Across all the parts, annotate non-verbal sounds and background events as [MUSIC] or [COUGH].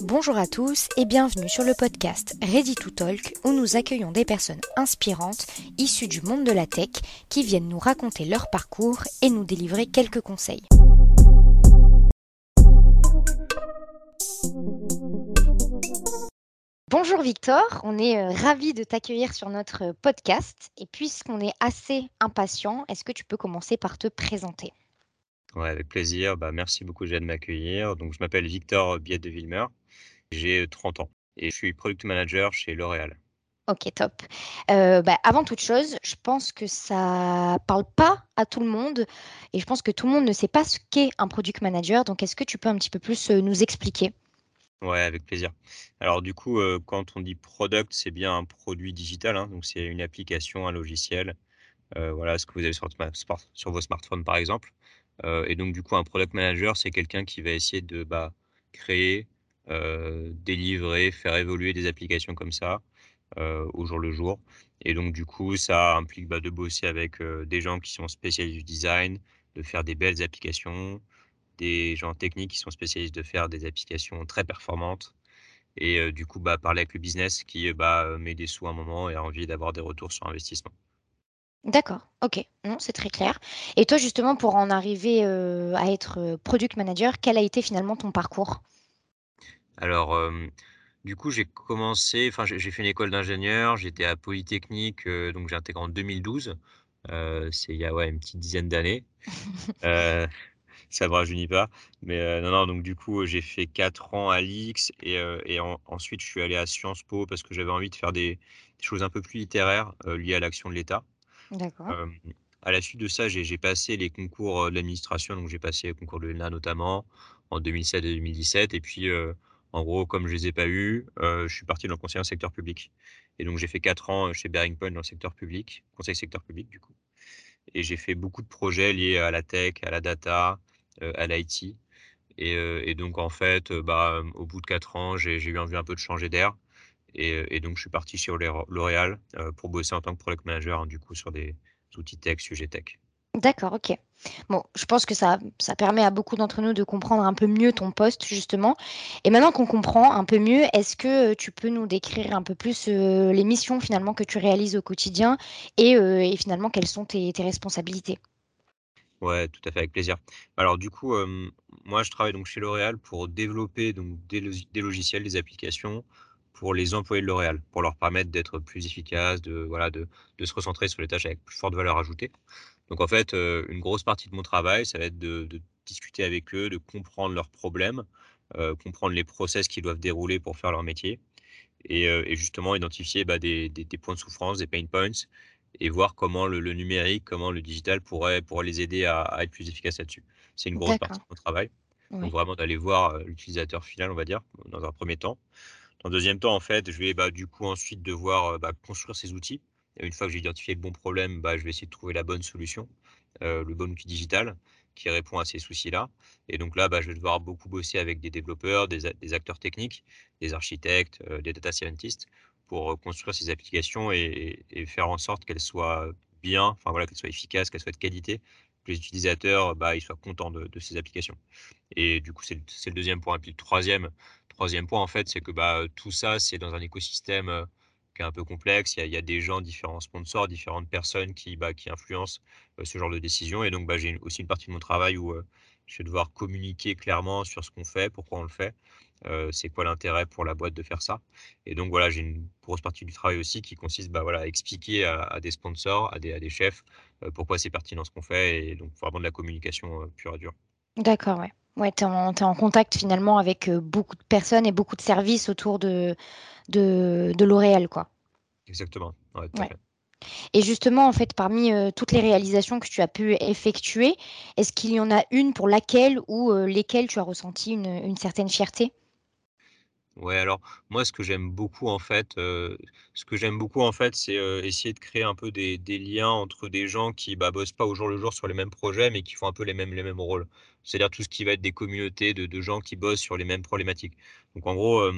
Bonjour à tous et bienvenue sur le podcast Ready to Talk où nous accueillons des personnes inspirantes issues du monde de la tech qui viennent nous raconter leur parcours et nous délivrer quelques conseils. Bonjour Victor, on est euh, ravis de t'accueillir sur notre podcast et puisqu'on est assez impatient, est-ce que tu peux commencer par te présenter? Ouais, avec plaisir. Bah, merci beaucoup déjà de m'accueillir. Donc, je m'appelle Victor Biette de Villemer. J'ai 30 ans et je suis product manager chez L'Oréal. Ok, top. Euh, bah, avant toute chose, je pense que ça parle pas à tout le monde et je pense que tout le monde ne sait pas ce qu'est un product manager. Donc, est-ce que tu peux un petit peu plus euh, nous expliquer? Ouais, avec plaisir. Alors du coup, euh, quand on dit product, c'est bien un produit digital, hein, donc c'est une application, un logiciel, euh, voilà, ce que vous avez sur, sur vos smartphones par exemple. Euh, et donc du coup, un product manager, c'est quelqu'un qui va essayer de bah, créer, délivrer, faire évoluer des applications comme ça au jour le jour. Et donc du coup, ça implique bah, de bosser avec des gens qui sont spécialistes du design, de faire des belles applications, des gens techniques qui sont spécialistes de faire des applications très performantes et euh, du coup bah, parler avec le business qui euh, euh, met des sous à un moment et a envie d'avoir des retours sur investissement. D'accord, ok, non, c'est très clair. Et toi, justement, pour en arriver à être product manager, quel a été finalement ton parcours? Alors, du coup, j'ai commencé, enfin, j'ai fait une école d'ingénieur, j'étais à Polytechnique, donc j'ai intégré en 2012. c'est il y a ouais, une petite dizaine d'années. [LAUGHS] [LAUGHS] ça me rajeunit pas. Mais euh, non, non, donc du coup, j'ai fait 4 ans à l'IX et, euh, ensuite je suis allé à Sciences Po parce que j'avais envie de faire des, choses un peu plus littéraires euh, liées à l'action de l'État. D'accord. à la suite de ça, j'ai passé les concours de l'administration, donc j'ai passé le concours de l'ENA notamment en 2007 et 2017. Et puis, en gros, comme je les ai pas eus, je suis parti dans le conseil en secteur public. Et donc, j'ai fait 4 ans chez Bearing Point dans le secteur public, conseil secteur public du coup. Et j'ai fait beaucoup de projets liés à la tech, à la data, euh, à l'IT. Et, euh, donc, en fait, euh, bah, au bout de quatre ans, j'ai eu envie un peu de changer d'air. Et, et, donc, je suis parti chez L'Oréal pour bosser en tant que product manager, hein, du coup, sur des outils tech, sujets tech. D'accord, ok. Bon, je pense que ça, ça permet à beaucoup d'entre nous de comprendre un peu mieux ton poste, justement. Et maintenant qu'on comprend un peu mieux, est-ce que tu peux nous décrire un peu plus les missions finalement que tu réalises au quotidien et, et finalement quelles sont tes, tes responsabilités? Ouais, tout à fait, avec plaisir. Alors du coup, moi je travaille donc chez L'Oréal pour développer donc des, logiciels, des applications pour les employés de L'Oréal, pour leur permettre d'être plus efficaces, de, voilà, de, se recentrer sur les tâches avec plus forte valeur ajoutée. Donc en fait, une grosse partie de mon travail, ça va être de, discuter avec eux, de comprendre leurs problèmes, comprendre les process qu'ils doivent dérouler pour faire leur métier, et, justement identifier bah, des, des, points de souffrance, des pain points, et voir comment le, numérique, comment le digital pourrait, pourrait les aider à, être plus efficaces là-dessus. C'est une grosse partie de mon travail. Donc vraiment d'aller voir euh, l'utilisateur final, on va dire, dans un premier temps. Un deuxième temps, en fait, je vais bah, du coup ensuite devoir euh, bah, construire ces outils. Et une fois que j'ai identifié le bon problème, bah, je vais essayer de trouver la bonne solution, euh, le bon outil digital qui répond à ces soucis-là. Et donc là, je vais devoir beaucoup bosser avec des développeurs, des, acteurs techniques, des architectes, des data scientists pour construire ces applications et, faire en sorte qu'elles soient bien, enfin voilà, qu'elles soient efficaces, qu'elles soient de qualité, que les utilisateurs soient contents de, ces applications. Et du coup, c'est le, deuxième point. Puis le troisième, troisième point, en fait, c'est que bah, tout ça, c'est dans un écosystème qui est un peu complexe. Il y, a, des gens, différents sponsors, différentes personnes qui, bah, influencent ce genre de décision. Et donc, bah, j'ai aussi une partie de mon travail où je vais devoir communiquer clairement sur ce qu'on fait, pourquoi on le fait, c'est quoi l'intérêt pour la boîte de faire ça. Et donc voilà, j'ai une grosse partie du travail aussi qui consiste à expliquer à, des sponsors, à des, à des chefs, pourquoi c'est pertinent ce qu'on fait, et donc vraiment de la communication pure et dure. D'accord, ouais. Ouais, tu es, en contact finalement avec beaucoup de personnes et beaucoup de services autour de, de, de L'Oréal, quoi. Exactement, ouais, Et justement, en fait, parmi toutes les réalisations que tu as pu effectuer, est-ce qu'il y en a une pour laquelle ou lesquelles tu as ressenti une, une certaine fierté? Ouais, alors moi, ce que j'aime beaucoup en fait, ce que j'aime beaucoup en fait, c'est essayer de créer un peu des, des liens entre des gens qui bah, bossent pas au jour le jour sur les mêmes projets, mais qui font un peu les mêmes, les mêmes rôles. C'est-à-dire tout ce qui va être des communautés de, gens qui bossent sur les mêmes problématiques. Donc en gros,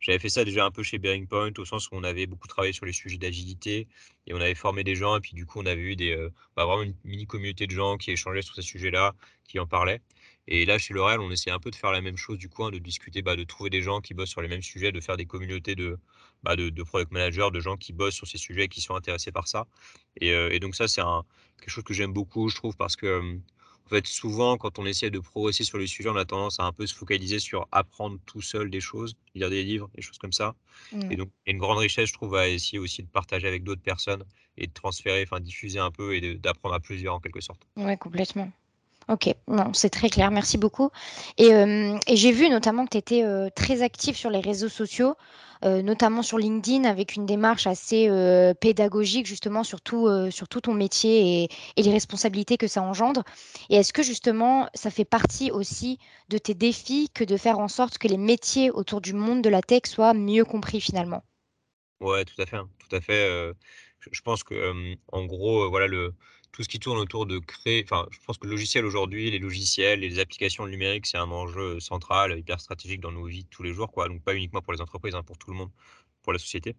j'avais fait ça déjà un peu chez Bearing Point, au sens où on avait beaucoup travaillé sur les sujets d'agilité et on avait formé des gens. Et puis du coup, on avait eu des, bah, vraiment une mini communauté de gens qui échangeaient sur ces sujets-là, qui en parlaient. Et là, chez L'Oréal, on essaie un peu de faire la même chose du coin, de discuter, bah, de trouver des gens qui bossent sur les mêmes sujets, de faire des communautés de, bah, de, product managers, de gens qui bossent sur ces sujets, qui sont intéressés par ça. Et, et donc ça, c'est quelque chose que j'aime beaucoup, je trouve, parce que en fait, souvent, quand on essaie de progresser sur les sujets, on a tendance à un peu se focaliser sur apprendre tout seul des choses, lire des livres, des choses comme ça. Mmh. Et donc, il y a une grande richesse, je trouve, à essayer aussi de partager avec d'autres personnes et de transférer, enfin, diffuser un peu et d'apprendre à plusieurs en quelque sorte. Ouais, complètement. Ok, non, c'est très clair, merci beaucoup. Et, euh, j'ai vu notamment que tu étais euh, très actif sur les réseaux sociaux, euh, notamment sur LinkedIn, avec une démarche assez pédagogique justement sur tout, sur tout ton métier et, et les responsabilités que ça engendre. Et est-ce que justement ça fait partie aussi de tes défis que de faire en sorte que les métiers autour du monde de la tech soient mieux compris finalement? Ouais, tout à fait, hein, tout à fait. je, je pense que en gros, voilà le tout ce qui tourne autour de créer, enfin, je pense que le logiciel aujourd'hui, les logiciels et les applications numériques, c'est un enjeu central, hyper stratégique dans nos vies de tous les jours, quoi. Donc pas uniquement pour les entreprises, hein, pour tout le monde, pour la société.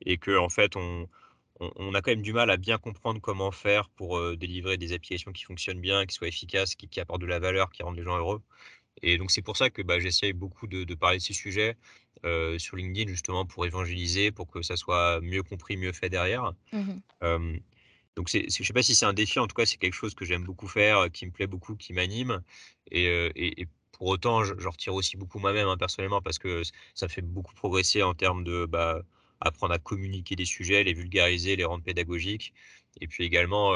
Et que en fait, on, on, on, a quand même du mal à bien comprendre comment faire pour euh, délivrer des applications qui fonctionnent bien, qui soient efficaces, qui, qui, apportent de la valeur, qui rendent les gens heureux. Et donc c'est pour ça que bah, j'essaye beaucoup de, de, parler de ces sujets euh, sur LinkedIn justement pour évangéliser, pour que ça soit mieux compris, mieux fait derrière. Mmh. Euh, donc, je ne sais pas si c'est un défi, en tout cas, c'est quelque chose que j'aime beaucoup faire, euh, qui me plaît beaucoup, qui m'anime. Et, euh, pour autant, je, je, retire aussi beaucoup moi-même, hein, personnellement, parce que ça me fait beaucoup progresser en termes de bah, apprendre à communiquer des sujets, les vulgariser, les rendre pédagogiques. Et puis également,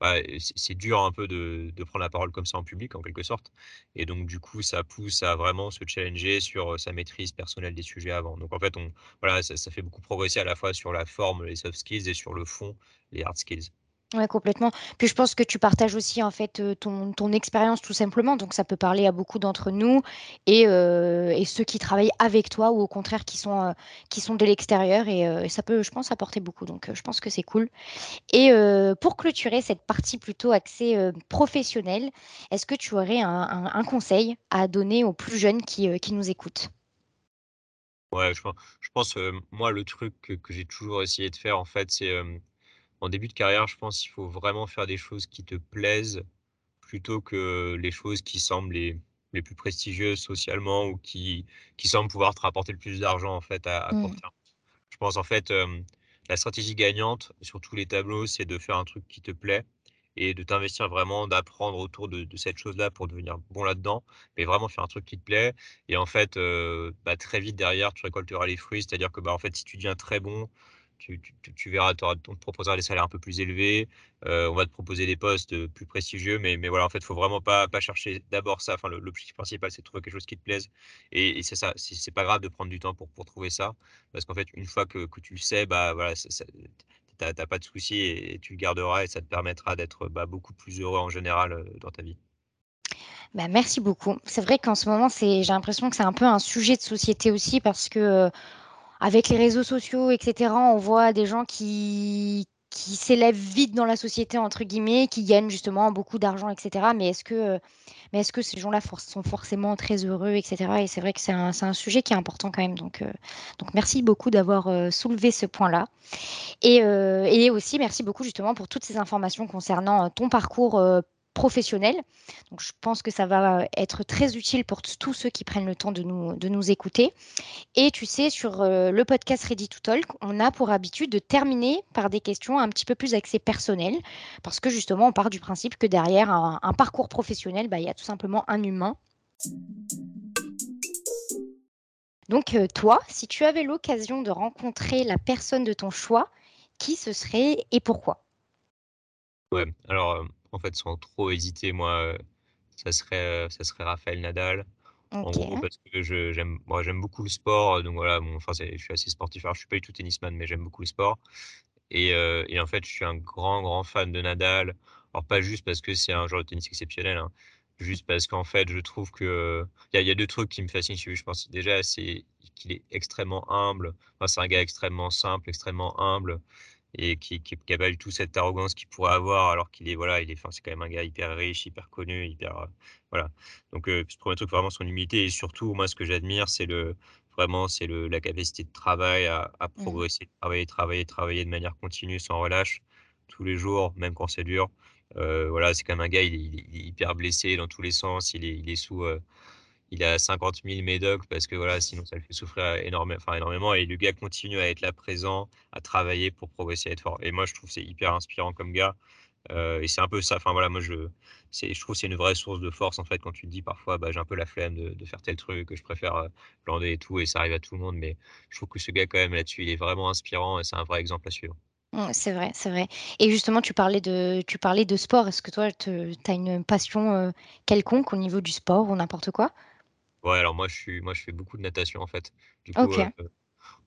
bah, c'est dur un peu de, prendre la parole comme ça en public, en quelque sorte. Et donc, du coup, ça pousse à vraiment se challenger sur sa maîtrise personnelle des sujets avant. Donc, en fait, on, voilà, ça, ça fait beaucoup progresser à la fois sur la forme, les soft skills, et sur le fond, les hard skills. Ouais, complètement. Puis je pense que tu partages aussi en fait ton, ton expérience tout simplement. Donc ça peut parler à beaucoup d'entre nous et, euh, ceux qui travaillent avec toi ou au contraire qui sont, euh, qui sont de l'extérieur. Et euh, ça peut, je pense, apporter beaucoup. Donc je pense que c'est cool. Et pour clôturer cette partie plutôt axée professionnelle, est-ce que tu aurais un, conseil à donner aux plus jeunes qui, nous écoutent? Ouais, je pense, moi, le truc que j'ai toujours essayé de faire en fait, c'est en début de carrière, je pense qu'il faut vraiment faire des choses qui te plaisent plutôt que les choses qui semblent les, les plus prestigieuses socialement ou qui, qui semblent pouvoir te rapporter le plus d'argent en fait à, à court mmh. terme. Je pense en fait euh, la stratégie gagnante sur tous les tableaux, c'est de faire un truc qui te plaît et de t'investir vraiment, d'apprendre autour de, de cette chose-là pour devenir bon là-dedans, mais vraiment faire un truc qui te plaît. Et en fait, euh, bah, très vite derrière, tu récolteras les fruits, c'est-à-dire que bah, en fait, si tu deviens très bon, tu, tu, tu verras, on te proposera des salaires un peu plus élevés, euh, on va te proposer des postes plus prestigieux, mais, mais voilà, en fait, il faut vraiment pas, pas chercher d'abord ça. Enfin, l'objectif principal, c'est de trouver quelque chose qui te plaise. Et, c'est ça, c'est pas grave de prendre du temps pour, pour trouver ça, parce qu'en fait, une fois que, que tu le sais, bah voilà, t'as pas de soucis et, et, tu le garderas et ça te permettra d'être bah, beaucoup plus heureux en général euh, dans ta vie. Bah, merci beaucoup. C'est vrai qu'en ce moment, j'ai l'impression que c'est un peu un sujet de société aussi parce que euh, avec les réseaux sociaux, etc., on voit des gens qui, qui s'élèvent vite dans la société, entre guillemets, qui gagnent justement beaucoup d'argent, etc. Mais est-ce que, est-ce que ces gens-là sont forcément très heureux, etc. Et c'est vrai que c'est un, un, sujet qui est important quand même. Donc, euh, donc merci beaucoup d'avoir euh, soulevé ce point-là. Et, euh, et, aussi, merci beaucoup justement pour toutes ces informations concernant ton parcours professionnel. Donc, je pense que ça va être très utile pour tous ceux qui prennent le temps de nous, de nous écouter. Et tu sais, sur euh, le podcast Ready to Talk, on a pour habitude de terminer par des questions un petit peu plus axées personnelles, parce que justement, on part du principe que derrière un, un parcours professionnel, bah, il y a tout simplement un humain. Donc, euh, toi, si tu avais l'occasion de rencontrer la personne de ton choix, qui ce serait et pourquoi? Ouais, alors euh, en fait, sans trop hésiter, moi, ça serait, ça serait Raphaël Nadal. En gros, parce que j'aime moi, j'aime beaucoup le sport, donc voilà, bon, enfin, je suis assez sportif. Alors, je suis pas du tout tennisman, mais j'aime beaucoup le sport. Et, euh, et, en fait, je suis un grand, grand fan de Nadal. Alors, pas juste parce que c'est un joueur de tennis exceptionnel, hein, juste parce qu'en fait, je trouve que il y, y, a deux trucs qui me fascinent chez lui. Je pense déjà, c'est qu'il est extrêmement humble. Enfin, c'est un gars extrêmement simple, extrêmement humble et qui, qui, qui a pas du tout cette arrogance qu'il pourrait avoir alors qu'il est voilà il est c'est quand même un gars hyper riche hyper connu hyper euh, voilà donc euh, ce premier truc vraiment son humilité et surtout moi ce que j'admire c'est le vraiment c'est le la capacité de travail à, à progresser mmh. travailler travailler travailler de manière continue sans relâche tous les jours même quand c'est dur voilà, c'est quand même un gars, il est, hyper blessé dans tous les sens. Il est, il est sous, il a 50 000 médocs parce que voilà, sinon ça le fait souffrir énormément, enfin, énormément. Et le gars continue à être là présent, à travailler pour progresser, à être fort. Et moi, je trouve c'est hyper inspirant comme gars. Euh, et c'est un peu ça. Enfin voilà, moi je, je trouve c'est une vraie source de force en fait quand tu te dis parfois bah, j'ai un peu la flemme de, faire tel truc, que je préfère euh, glander et tout, et ça arrive à tout le monde. Mais je trouve que ce gars quand même là-dessus, il est vraiment inspirant et c'est un vrai exemple à suivre. Mmh, c'est vrai, c'est vrai. Et justement, tu parlais de, tu parlais de sport. Est-ce que toi, tu as une passion euh, quelconque au niveau du sport ou n'importe quoi? Ouais, alors moi je suis, moi je fais beaucoup de natation en fait. Du coup, Ok,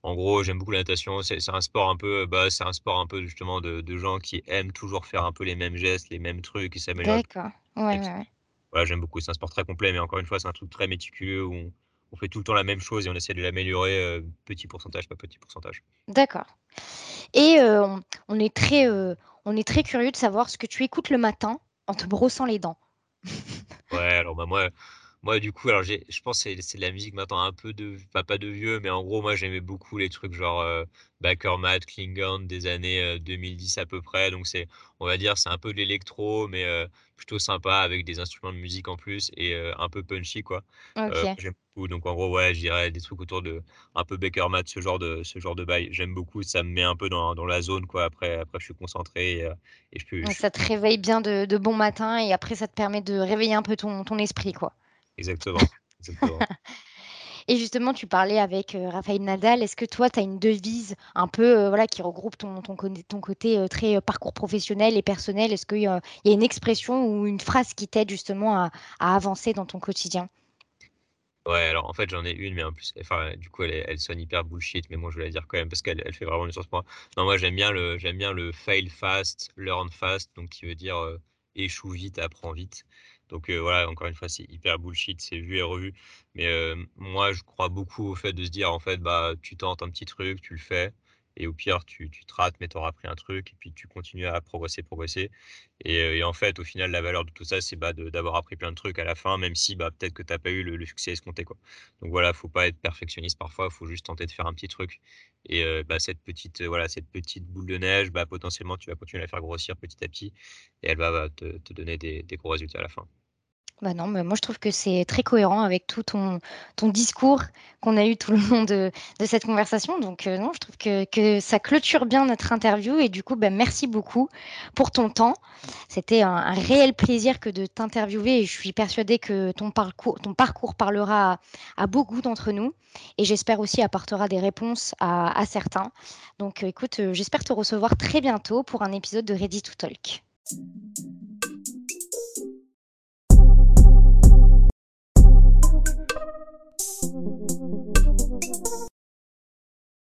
en gros, j'aime beaucoup la natation. C'est c'est un sport un peu, bah, c'est un sport un peu justement de, de gens qui aiment toujours faire un peu les mêmes gestes, les mêmes trucs, qui s'améliorent. d'accord. Ouais, ouais, ouais. Voilà, j'aime beaucoup. C'est un sport très complet, mais encore une fois, c'est un truc très méticuleux où on, on fait tout le temps la même chose et on essaie de l'améliorer euh, petit pourcentage, pas petit pourcentage. D'accord. Et euh, on, on est très, euh, on est très curieux de savoir ce que tu écoutes le matin en te brossant les dents. Ouais, alors bah, moi, Moi, du coup, alors je pense que c'est de la musique maintenant un peu de, pas, pas de vieux, mais en gros, moi j'aimais beaucoup les trucs genre euh, Klingon des années euh, 2010 à peu près. Donc c'est, on va dire, c'est un peu de l'électro, mais euh, plutôt sympa avec des instruments de musique en plus et euh, un peu punchy quoi. Euh, Ok. j'aime beaucoup. Donc en gros, ouais, je dirais des trucs autour de un peu Bakermat, ce genre de, ce genre de bail. J'aime beaucoup, ça me met un peu dans, dans la zone quoi. Après, après, je suis concentré et, euh, et je peux, Ouais, je- ça te réveille bien de, de bon matin et après ça te permet de réveiller un peu ton, ton esprit, quoi. Exactement, exactement. [LAUGHS] Et justement, tu parlais avec euh, Raphaël Nadal. Est-ce que toi, tu as une devise un peu euh, voilà, qui regroupe ton, ton, côté- ton côté euh, très euh, parcours professionnel et personnel? Est-ce qu'il y a, une expression ou une phrase qui t'aide justement à, à avancer dans ton quotidien? Ouais, alors en fait j'en ai une, mais en plus, enfin du coup elle, sonne hyper bullshit, mais moi je vais la dire quand même parce qu'elle elle fait vraiment du sens pour moi. Non, moi j'aime bien le j'aime bien le fail fast, learn fast, donc qui veut dire échoue vite, apprends vite. Donc voilà, encore une fois c'est hyper bullshit, c'est vu et revu. Mais moi je crois beaucoup au fait de se dire en fait bah tu tentes un petit truc, tu le fais, et au pire tu, tu te rates, mais t'auras appris un truc, et puis tu continues à progresser, progresser. Et, en fait, au final, la valeur de tout ça, c'est bah, d'avoir appris plein de trucs à la fin, même si bah, peut-être que tu n'as pas eu le, succès escompté, quoi. Donc voilà, faut pas être perfectionniste parfois, il faut juste tenter de faire un petit truc. Et bah, cette petite, voilà, cette petite boule de neige, bah, potentiellement, tu vas continuer à la faire grossir petit à petit, et elle va, te donner des, des gros résultats à la fin. Bah non, mais moi je trouve que c'est très cohérent avec tout ton, discours qu'on a eu tout le [LAUGHS] long de, cette conversation. Donc euh, non, je trouve que, ça clôture bien notre interview et du coup, bah, merci beaucoup pour ton temps. C'était un, réel plaisir que de t'interviewer et je suis persuadée que ton parcours, parlera à, beaucoup d'entre nous et j'espère aussi apportera des réponses à, à certains. Donc euh, écoute, euh, j'espère te recevoir très bientôt pour un épisode de Ready to Talk.